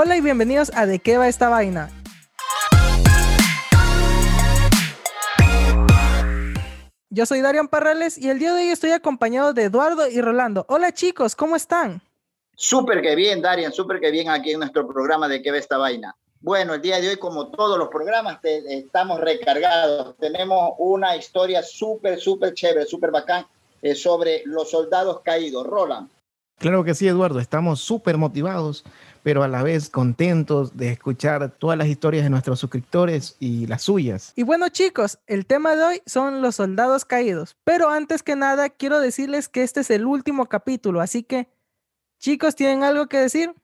Hola y bienvenidos a De qué va esta vaina. Yo soy Darian Parrales y el día de hoy estoy acompañado de Eduardo y Rolando. Hola chicos, ¿cómo están? Súper que bien, Darian, súper que bien aquí en nuestro programa de qué va esta vaina. Bueno, el día de hoy, como todos los programas, estamos recargados. Tenemos una historia súper, súper chévere, súper bacán eh, sobre los soldados caídos. Roland. Claro que sí, Eduardo. Estamos súper motivados pero a la vez contentos de escuchar todas las historias de nuestros suscriptores y las suyas. Y bueno chicos, el tema de hoy son los soldados caídos, pero antes que nada quiero decirles que este es el último capítulo, así que chicos, ¿tienen algo que decir?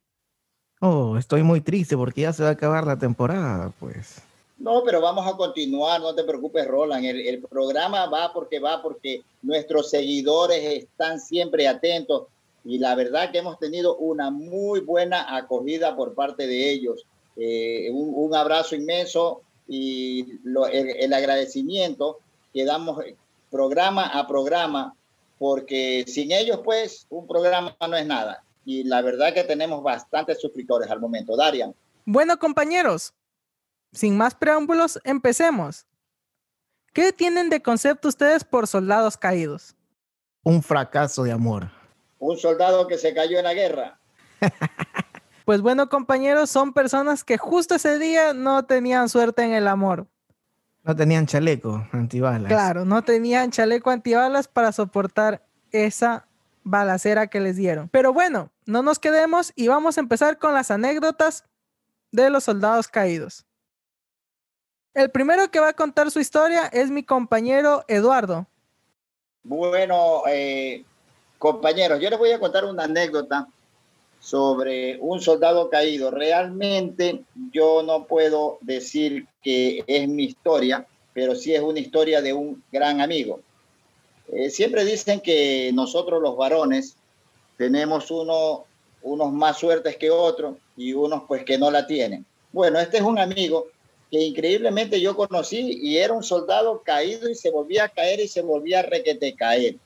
Oh, estoy muy triste porque ya se va a acabar la temporada, pues. No, pero vamos a continuar, no te preocupes, Roland. El, el, programa va porque va, porque nuestros seguidores están siempre atentos y la verdad que hemos tenido una muy buena acogida por parte de ellos. Eh, un, abrazo inmenso y el, agradecimiento que damos programa a programa, porque sin ellos pues un programa no es nada. Y la verdad que tenemos bastantes suscriptores al momento. Darian. Bueno compañeros, sin más preámbulos, empecemos. ¿Qué tienen de concepto ustedes por soldados caídos? Un fracaso de amor un soldado que se cayó en la guerra. Pues bueno, compañeros, son personas que justo ese día no tenían suerte en el amor. No tenían chaleco antibalas. Claro, no tenían chaleco antibalas para soportar esa balacera que les dieron. Pero bueno, no nos quedemos y vamos a empezar con las anécdotas de los soldados caídos. El primero que va a contar su historia es mi compañero Eduardo. Bueno, eh, Compañeros, yo les voy a contar una anécdota sobre un soldado caído. Realmente yo no puedo decir que es mi historia, pero sí es una historia de un gran amigo. Eh, siempre dicen que nosotros los varones tenemos uno, unos más suertes que otros y unos pues que no la tienen. Bueno, este es un amigo que increíblemente yo conocí y era un soldado caído y se volvía a caer y se volvía a requete caer.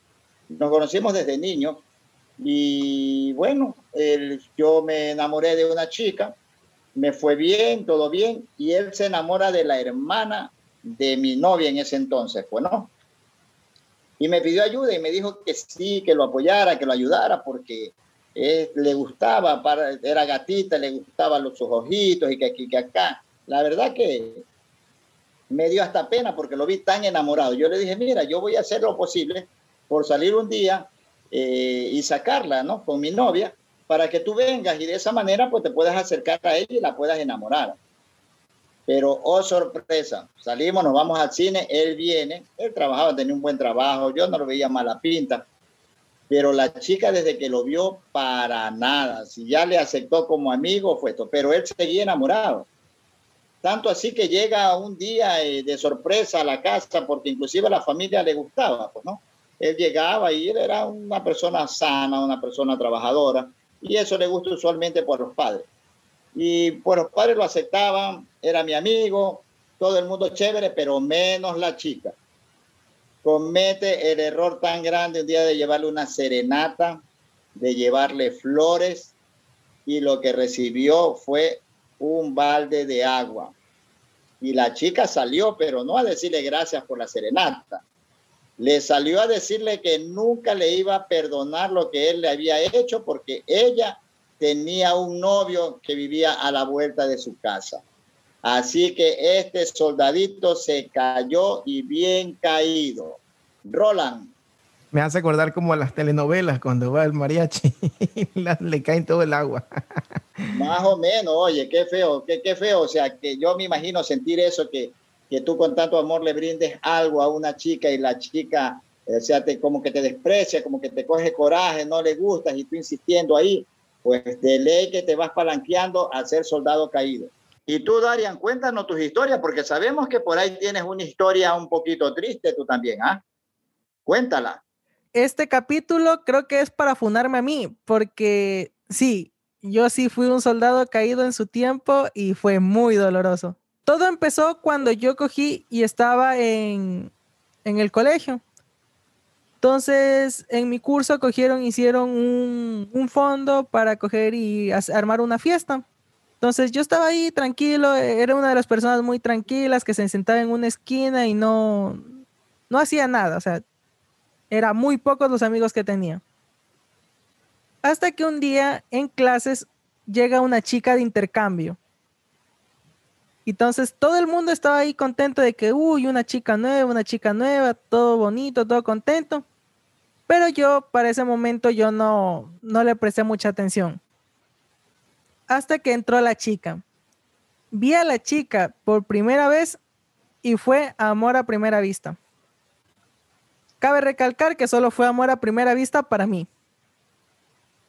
Nos conocimos desde niño y bueno, yo me enamoré de una chica, me fue bien, todo bien, y él se enamora de la hermana de mi novia en ese entonces, pues no. Y me pidió ayuda y me dijo que sí, que lo apoyara, que lo ayudara, porque le gustaba, para, era gatita, le gustaban los, sus ojitos y que aquí, que acá. La verdad que me dio hasta pena porque lo vi tan enamorado. Yo le dije, mira, yo voy a hacer lo posible por salir un día eh, y sacarla, ¿no? Con mi novia, para que tú vengas y de esa manera pues te puedas acercar a ella y la puedas enamorar. Pero, oh sorpresa, salimos, nos vamos al cine, él viene, él trabajaba, tenía un buen trabajo, yo no lo veía mala pinta, pero la chica desde que lo vio, para nada, si ya le aceptó como amigo, fue esto, pero él seguía enamorado. Tanto así que llega un día eh, de sorpresa a la casa, porque inclusive a la familia le gustaba, pues, ¿no? Él llegaba y él era una persona sana, una persona trabajadora, y eso le gusta usualmente por los padres. Y por los padres lo aceptaban, era mi amigo, todo el mundo chévere, pero menos la chica. Comete el error tan grande un día de llevarle una serenata, de llevarle flores, y lo que recibió fue un balde de agua. Y la chica salió, pero no a decirle gracias por la serenata, le salió a decirle que nunca le iba a perdonar lo que él le había hecho porque ella tenía un novio que vivía a la vuelta de su casa. Así que este soldadito se cayó y bien caído. Roland. Me hace acordar como a las telenovelas cuando va el mariachi y le cae todo el agua. Más o menos, oye, qué feo, qué, qué feo. O sea, que yo me imagino sentir eso que que tú con tanto amor le brindes algo a una chica y la chica, eh, sea, te, como que te desprecia, como que te coge coraje, no le gustas y tú insistiendo ahí, pues de ley que te vas palanqueando a ser soldado caído. Y tú, Darian, cuéntanos tus historias, porque sabemos que por ahí tienes una historia un poquito triste tú también, ¿ah? Cuéntala. Este capítulo creo que es para fundarme a mí, porque sí, yo sí fui un soldado caído en su tiempo y fue muy doloroso. Todo empezó cuando yo cogí y estaba en, el colegio. Entonces, en mi curso cogieron, hicieron un, fondo para coger y armar una fiesta. Entonces yo estaba ahí tranquilo, era una de las personas muy tranquilas que se sentaba en una esquina y no, no hacía nada, o sea, era muy pocos los amigos que tenía. Hasta que un día en clases llega una chica de intercambio. Entonces todo el mundo estaba ahí contento de que, uy, una chica nueva, una chica nueva, todo bonito, todo contento. Pero yo para ese momento yo no, no le presté mucha atención. Hasta que entró la chica. Vi a la chica por primera vez y fue amor a primera vista. Cabe recalcar que solo fue amor a primera vista para mí.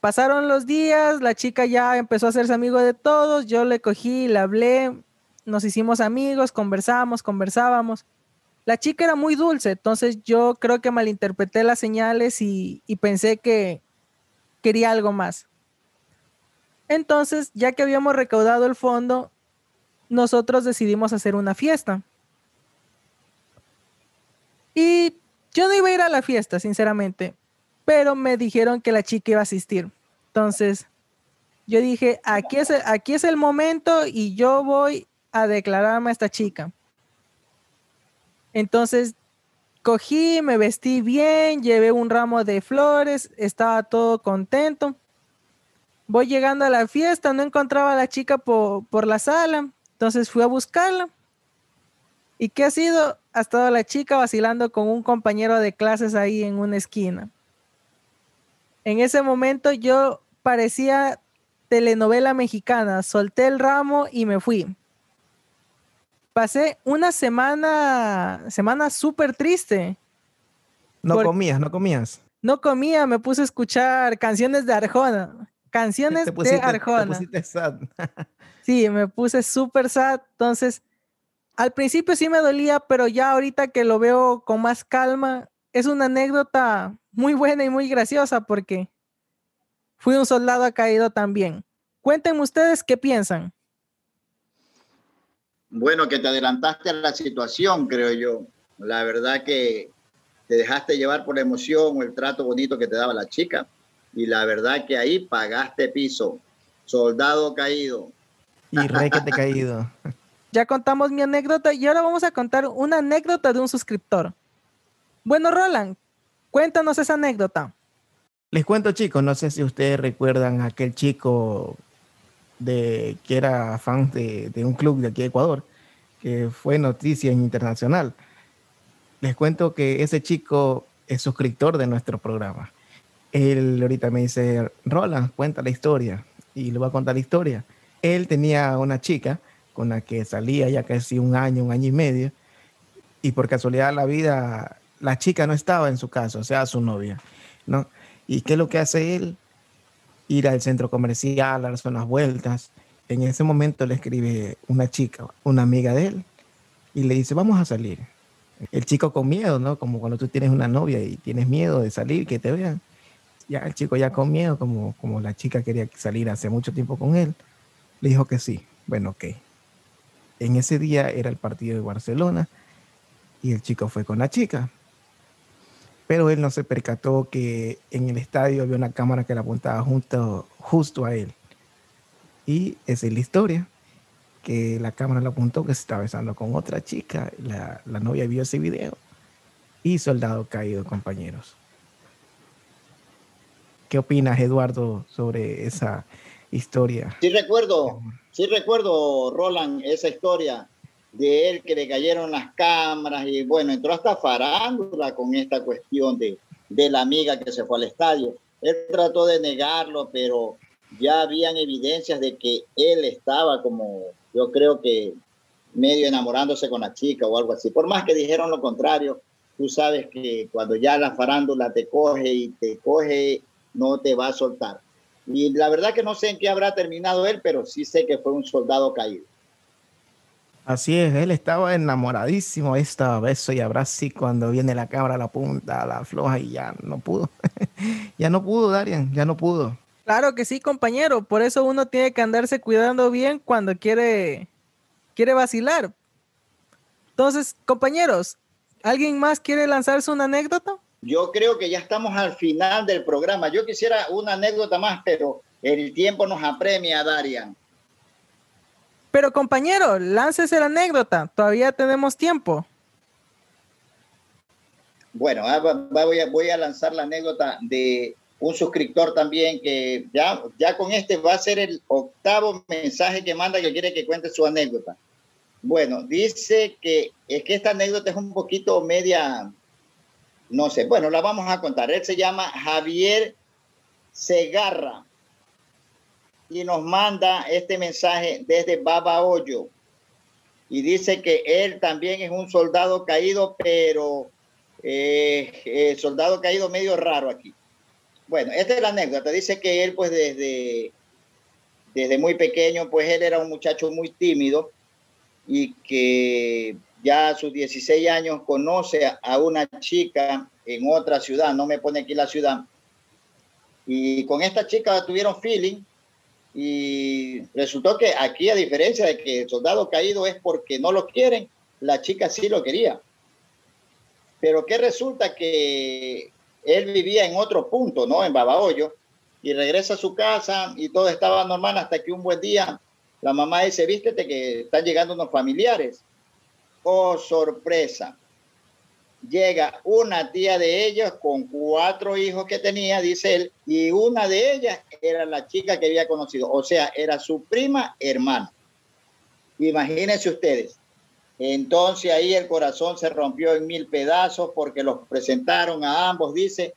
Pasaron los días, la chica ya empezó a hacerse amigo de todos, yo le cogí, le hablé, nos hicimos amigos, conversamos, conversábamos. La chica era muy dulce, entonces yo creo que malinterpreté las señales y, pensé que quería algo más. Entonces, ya que habíamos recaudado el fondo, nosotros decidimos hacer una fiesta. Y yo no iba a ir a la fiesta, sinceramente, pero me dijeron que la chica iba a asistir. Entonces, yo dije, aquí es, el, aquí es el momento y yo voy a declararme a esta chica. Entonces, cogí, me vestí bien, llevé un ramo de flores, estaba todo contento. Voy llegando a la fiesta, no encontraba a la chica por, por la sala, entonces fui a buscarla. ¿Y qué ha sido? Ha estado la chica vacilando con un compañero de clases ahí en una esquina. En ese momento yo parecía telenovela mexicana, solté el ramo y me fui. Pasé una semana, semana súper triste. No comías, no comías. No comía, me puse a escuchar canciones de Arjona. Canciones de Arjona. sí, me puse súper sad. Entonces, al principio sí me dolía, pero ya ahorita que lo veo con más calma, es una anécdota muy buena y muy graciosa porque fui un soldado caído también. Cuéntenme ustedes qué piensan. Bueno, que te adelantaste a la situación, creo yo. La verdad que te dejaste llevar por la emoción o el trato bonito que te daba la chica. Y la verdad que ahí pagaste piso. Soldado caído. Y rey que te caído. Ya contamos mi anécdota y ahora vamos a contar una anécdota de un suscriptor. Bueno, Roland, cuéntanos esa anécdota. Les cuento, chicos, no sé si ustedes recuerdan aquel chico de que era fan de, de un club de aquí de Ecuador, que fue noticia internacional. Les cuento que ese chico es suscriptor de nuestro programa. Él ahorita me dice, Roland, cuenta la historia. Y le voy a contar la historia. Él tenía una chica con la que salía ya casi un año, un año y medio, y por casualidad de la vida, la chica no estaba en su casa, o sea, su novia, ¿no? ¿Y qué es lo que hace él? Ir al centro comercial, darse unas vueltas. En ese momento le escribe una chica, una amiga de él, y le dice, vamos a salir. El chico con miedo, ¿no? Como cuando tú tienes una novia y tienes miedo de salir, que te vean. Ya el chico ya con miedo, como, como la chica quería salir hace mucho tiempo con él, le dijo que sí. Bueno, ok en ese día era el partido de Barcelona y el chico fue con la chica. Pero él no se percató que en el estadio había una cámara que le apuntaba junto, justo a él. Y esa es la historia, que la cámara le apuntó que se estaba besando con otra chica. La, la novia vio ese video y soldado caído, compañeros. ¿Qué opinas, Eduardo, sobre esa historia? Sí, recuerdo, Sí recuerdo, Roland, esa historia de él que le cayeron las cámaras y bueno, entró hasta farándula con esta cuestión de, de la amiga que se fue al estadio. Él trató de negarlo, pero ya habían evidencias de que él estaba como, yo creo que medio enamorándose con la chica o algo así. Por más que dijeron lo contrario, tú sabes que cuando ya la farándula te coge y te coge, no te va a soltar. Y la verdad que no sé en qué habrá terminado él, pero sí sé que fue un soldado caído. Así es, él estaba enamoradísimo, estaba beso y abrazo y cuando viene la cabra, la punta, la floja y ya no pudo. ya no pudo, Darian, ya no pudo. Claro que sí, compañero, por eso uno tiene que andarse cuidando bien cuando quiere, quiere vacilar. Entonces, compañeros, ¿alguien más quiere lanzarse una anécdota? Yo creo que ya estamos al final del programa. Yo quisiera una anécdota más, pero el tiempo nos apremia, Darian. Pero compañero, láncese la anécdota, todavía tenemos tiempo. Bueno, ah, voy a, voy a lanzar la anécdota de un suscriptor también que ya, ya con este va a ser el octavo mensaje que manda que quiere que cuente su anécdota. Bueno, dice que es que esta anécdota es un poquito media, no sé, bueno, la vamos a contar. Él se llama Javier Segarra y nos manda este mensaje desde Baba Hoyo y dice que él también es un soldado caído, pero eh, eh, soldado caído medio raro aquí. Bueno, esta es la anécdota. Dice que él, pues desde, desde muy pequeño, pues él era un muchacho muy tímido y que ya a sus 16 años conoce a una chica en otra ciudad, no me pone aquí la ciudad, y con esta chica tuvieron feeling y resultó que aquí, a diferencia de que el soldado caído es porque no lo quieren, la chica sí lo quería. Pero que resulta que él vivía en otro punto, ¿no? En Babahoyo, y regresa a su casa y todo estaba normal hasta que un buen día la mamá dice, vístete que están llegando unos familiares. Oh, sorpresa. Llega una tía de ellos con cuatro hijos que tenía, dice él, y una de ellas era la chica que había conocido, o sea, era su prima hermana. Imagínense ustedes, entonces ahí el corazón se rompió en mil pedazos porque los presentaron a ambos, dice.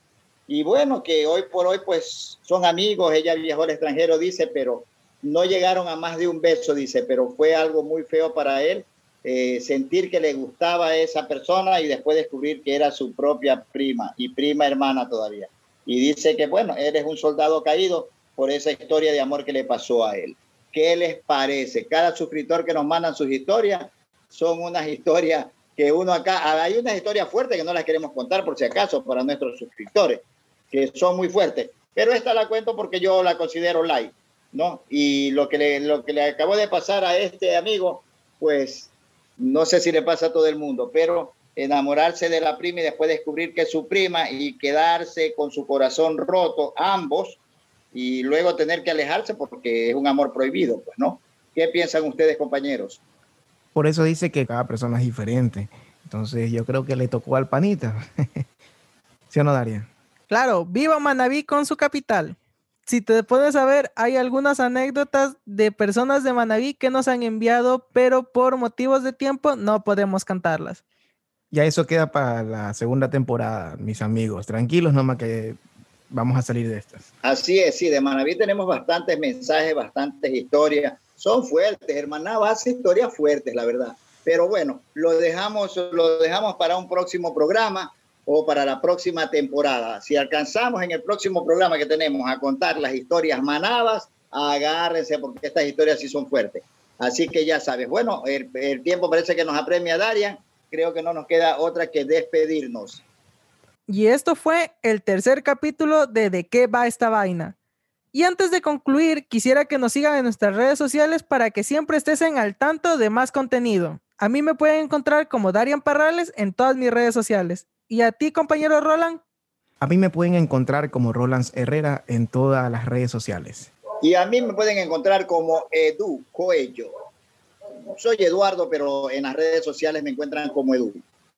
Y bueno, que hoy por hoy pues son amigos, ella viajó al extranjero, dice, pero no llegaron a más de un beso, dice, pero fue algo muy feo para él eh, sentir que le gustaba a esa persona y después descubrir que era su propia prima y prima hermana todavía. Y dice que bueno, él es un soldado caído por esa historia de amor que le pasó a él. ¿Qué les parece? Cada suscriptor que nos mandan sus historias, son unas historias que uno acá, hay unas historias fuertes que no las queremos contar por si acaso para nuestros suscriptores, que son muy fuertes, pero esta la cuento porque yo la considero light, ¿no? Y lo que le, lo que le acabó de pasar a este amigo, pues no sé si le pasa a todo el mundo, pero enamorarse de la prima y después descubrir que es su prima y quedarse con su corazón roto, ambos, y luego tener que alejarse porque es un amor prohibido, pues, ¿no? ¿Qué piensan ustedes, compañeros? Por eso dice que cada persona es diferente. Entonces yo creo que le tocó al panita. ¿Sí o no, Daria? Claro, viva Manaví con su capital. Si te puedes saber, hay algunas anécdotas de personas de Manaví que nos han enviado, pero por motivos de tiempo no podemos cantarlas. Ya eso queda para la segunda temporada, mis amigos. Tranquilos, nomás que vamos a salir de estas. Así es, sí, de Manaví tenemos bastantes mensajes, bastantes historias son fuertes, hermana, hace historias fuertes, la verdad. Pero bueno, lo dejamos, lo dejamos para un próximo programa o para la próxima temporada. Si alcanzamos en el próximo programa que tenemos a contar las historias manabas, agárrense porque estas historias sí son fuertes. Así que ya sabes, bueno, el, tiempo parece que nos apremia Darian. Creo que no nos queda otra que despedirnos. Y esto fue el tercer capítulo de ¿De qué va esta vaina? Y antes de concluir, quisiera que nos sigan en nuestras redes sociales para que siempre estés en al tanto de más contenido. A mí me pueden encontrar como Darian Parrales en todas mis redes sociales. ¿Y a ti, compañero Roland? A mí me pueden encontrar como Roland Herrera en todas las redes sociales. Y a mí me pueden encontrar como Edu Coello. Soy Eduardo, pero en las redes sociales me encuentran como Edu.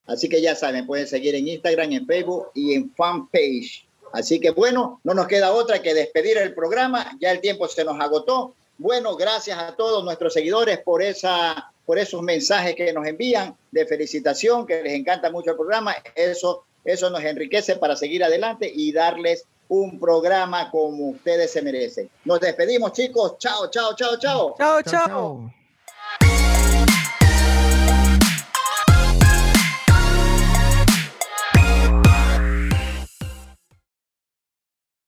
Así que ya saben, pueden seguir en Instagram, en Facebook y en fanpage Así que bueno, no nos queda otra que despedir el programa. Ya el tiempo se nos agotó. Bueno, gracias a todos nuestros seguidores por esa por esos mensajes que nos envían de felicitación, que les encanta mucho el programa. Eso eso nos enriquece para seguir adelante y darles un programa como ustedes se merecen. Nos despedimos, chicos. Chao, chao, chao, chao. Chao, chao. chao.